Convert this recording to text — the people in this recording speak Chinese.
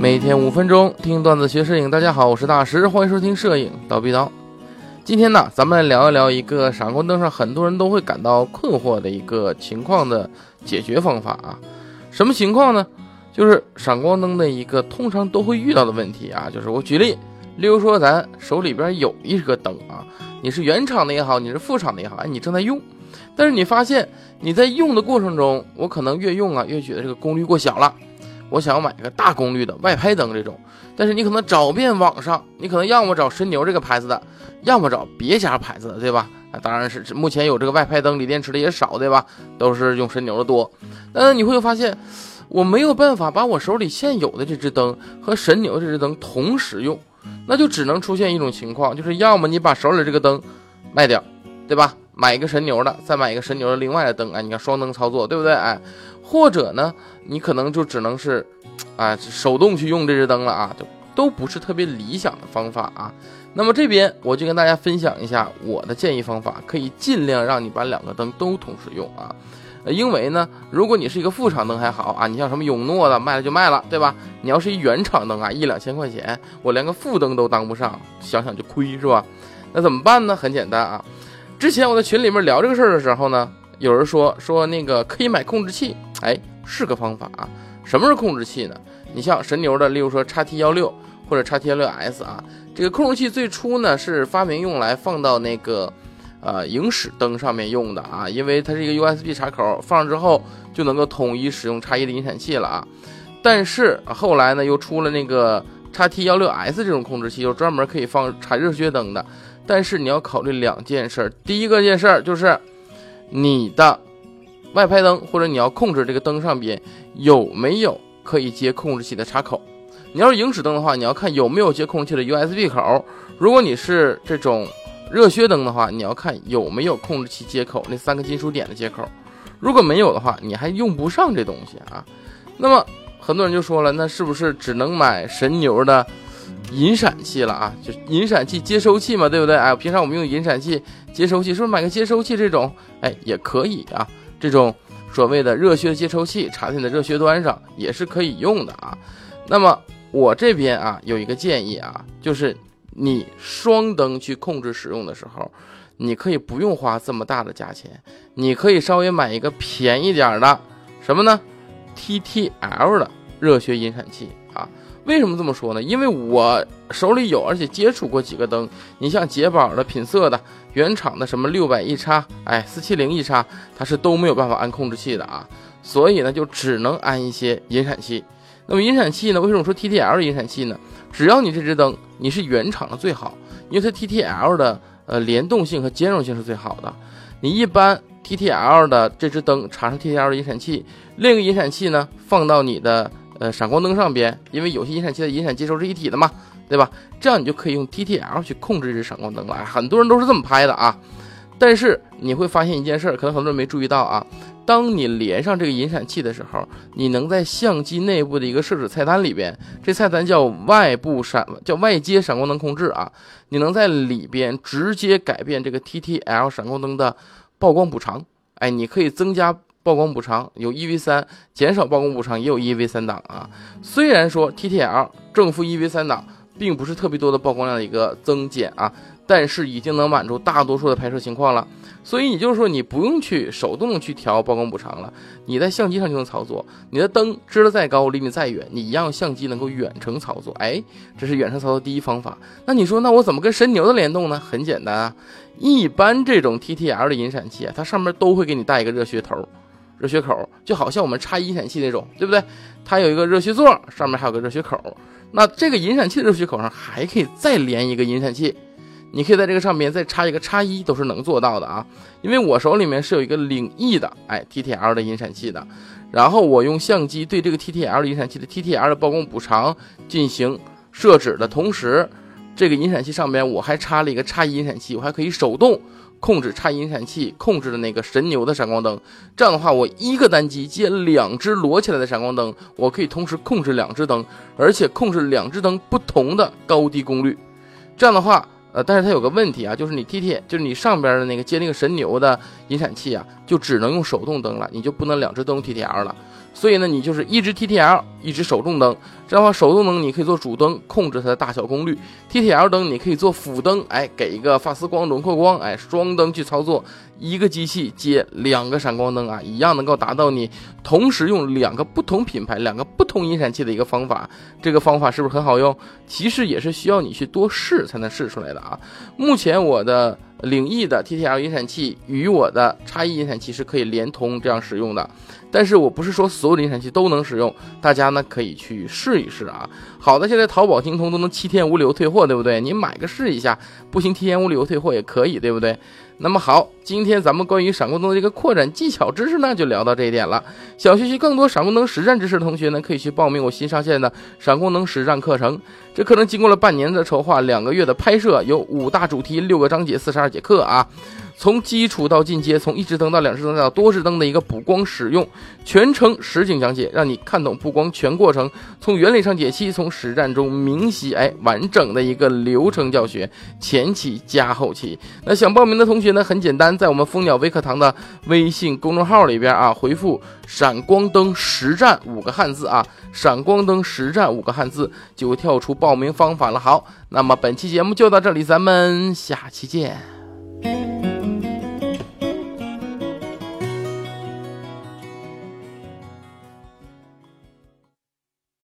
每天五分钟听段子学摄影，大家好，我是大师，欢迎收听摄影刀逼刀。今天呢，咱们聊一聊一个闪光灯上很多人都会感到困惑的一个情况的解决方法啊。什么情况呢？就是闪光灯的一个通常都会遇到的问题啊。就是我举例，例如说咱手里边有一个灯啊，你是原厂的也好，你是副厂的也好，哎，你正在用，但是你发现你在用的过程中，我可能越用啊越觉得这个功率过小了。我想要买一个大功率的外拍灯，这种，但是你可能找遍网上，你可能要么找神牛这个牌子的，要么找别家牌子的，对吧？啊，当然是目前有这个外拍灯锂电池的也少，对吧？都是用神牛的多。但你会发现，我没有办法把我手里现有的这只灯和神牛这只灯同时用，那就只能出现一种情况，就是要么你把手里这个灯卖掉，对吧？买一个神牛的，再买一个神牛的另外的灯，哎，你看双灯操作，对不对？哎。或者呢，你可能就只能是，啊，手动去用这只灯了啊，就都不是特别理想的方法啊。那么这边我就跟大家分享一下我的建议方法，可以尽量让你把两个灯都同时用啊。因为呢，如果你是一个副厂灯还好啊，你像什么永诺的卖了就卖了，对吧？你要是一原厂灯啊，一两千块钱，我连个副灯都当不上，想想就亏是吧？那怎么办呢？很简单啊。之前我在群里面聊这个事儿的时候呢。有人说说那个可以买控制器，哎，是个方法啊。什么是控制器呢？你像神牛的，例如说叉 T 幺六或者叉 T 幺六 S 啊，这个控制器最初呢是发明用来放到那个呃影史灯上面用的啊，因为它是一个 USB 插口，放上之后就能够统一使用叉一的引闪器了啊。但是后来呢又出了那个叉 T 幺六 S 这种控制器，就专门可以放插热靴灯的。但是你要考虑两件事，第一个件事就是。你的外拍灯，或者你要控制这个灯上边有没有可以接控制器的插口？你要是影史灯的话，你要看有没有接控制器的 USB 口。如果你是这种热靴灯的话，你要看有没有控制器接口那三个金属点的接口。如果没有的话，你还用不上这东西啊。那么很多人就说了，那是不是只能买神牛的？引闪器了啊，就引闪器接收器嘛，对不对？哎，平常我们用引闪器接收器，是不是买个接收器这种？哎，也可以啊，这种所谓的热靴接收器插在你的热靴端上也是可以用的啊。那么我这边啊有一个建议啊，就是你双灯去控制使用的时候，你可以不用花这么大的价钱，你可以稍微买一个便宜点的什么呢？TTL 的热靴引闪器啊。为什么这么说呢？因为我手里有，而且接触过几个灯。你像捷宝的、品色的、原厂的什么六百一叉，哎，四七零一叉，它是都没有办法安控制器的啊。所以呢，就只能安一些引闪器。那么引闪器呢？为什么说 TTL 引闪器呢？只要你这只灯你是原厂的最好，因为它 TTL 的呃联动性和兼容性是最好的。你一般 TTL 的这只灯插上 TTL 引闪器，另一个引闪器呢放到你的。呃，闪光灯上边，因为有些引闪器的引闪接收是一体的嘛，对吧？这样你就可以用 TTL 去控制这闪光灯了。很多人都是这么拍的啊。但是你会发现一件事，可能很多人没注意到啊。当你连上这个引闪器的时候，你能在相机内部的一个设置菜单里边，这菜单叫外部闪，叫外接闪光灯控制啊。你能在里边直接改变这个 TTL 闪光灯的曝光补偿。哎，你可以增加。曝光补偿有 EV 三，减少曝光补偿也有 EV 三档啊。虽然说 TTL 正负 EV 三档并不是特别多的曝光量的一个增减啊，但是已经能满足大多数的拍摄情况了。所以也就是说，你不用去手动去调曝光补偿了，你在相机上就能操作。你的灯支的再高，离你再远，你一样相机能够远程操作。哎，这是远程操作第一方法。那你说，那我怎么跟神牛的联动呢？很简单啊，一般这种 TTL 的引闪器啊，它上面都会给你带一个热靴头。热靴口就好像我们插引闪器那种，对不对？它有一个热靴座，上面还有个热靴口。那这个引闪器的热靴口上还可以再连一个引闪器，你可以在这个上面再插一个叉一，都是能做到的啊。因为我手里面是有一个领翼的，哎，TTL 的引闪器的。然后我用相机对这个 TTL 引闪器的 TTL 的曝光补偿进行设置的同时，这个引闪器上面我还插了一个叉一引闪器，我还可以手动。控制插引闪器控制的那个神牛的闪光灯，这样的话，我一个单机接两只摞起来的闪光灯，我可以同时控制两只灯，而且控制两只灯不同的高低功率。这样的话，呃，但是它有个问题啊，就是你 T T，就是你上边的那个接那个神牛的引闪器啊，就只能用手动灯了，你就不能两只灯 T T L 了。所以呢，你就是一只 TTL，一只手动灯。这样的话，手动灯你可以做主灯，控制它的大小功率；TTL 灯你可以做辅灯，哎，给一个发丝光、轮廓光，哎，双灯去操作，一个机器接两个闪光灯啊，一样能够达到你同时用两个不同品牌、两个不同引闪器的一个方法。这个方法是不是很好用？其实也是需要你去多试才能试出来的啊。目前我的领翼的 TTL 引闪器与我的叉一引闪器是可以连通这样使用的。但是我不是说所有的引闪器都能使用，大家呢可以去试一试啊。好的，现在淘宝、京东都能七天无理由退货，对不对？你买个试一下，不行七天无理由退货也可以，对不对？那么好，今天咱们关于闪光灯的这个扩展技巧知识呢，就聊到这一点了。想学习更多闪光灯实战知识的同学呢，可以去报名我新上线的闪光灯实战课程。这课程经过了半年的筹划，两个月的拍摄，有五大主题，六个章节，四十二节课啊。从基础到进阶，从一支灯到两支灯到多支灯的一个补光使用，全程实景讲解，让你看懂补光全过程，从原理上解析，从实战中明晰，哎，完整的一个流程教学，前期加后期。那想报名的同学呢，很简单，在我们蜂鸟微课堂的微信公众号里边啊，回复“闪光灯实战”五个汉字啊，“闪光灯实战”五个汉字，就跳出报名方法了。好，那么本期节目就到这里，咱们下期见。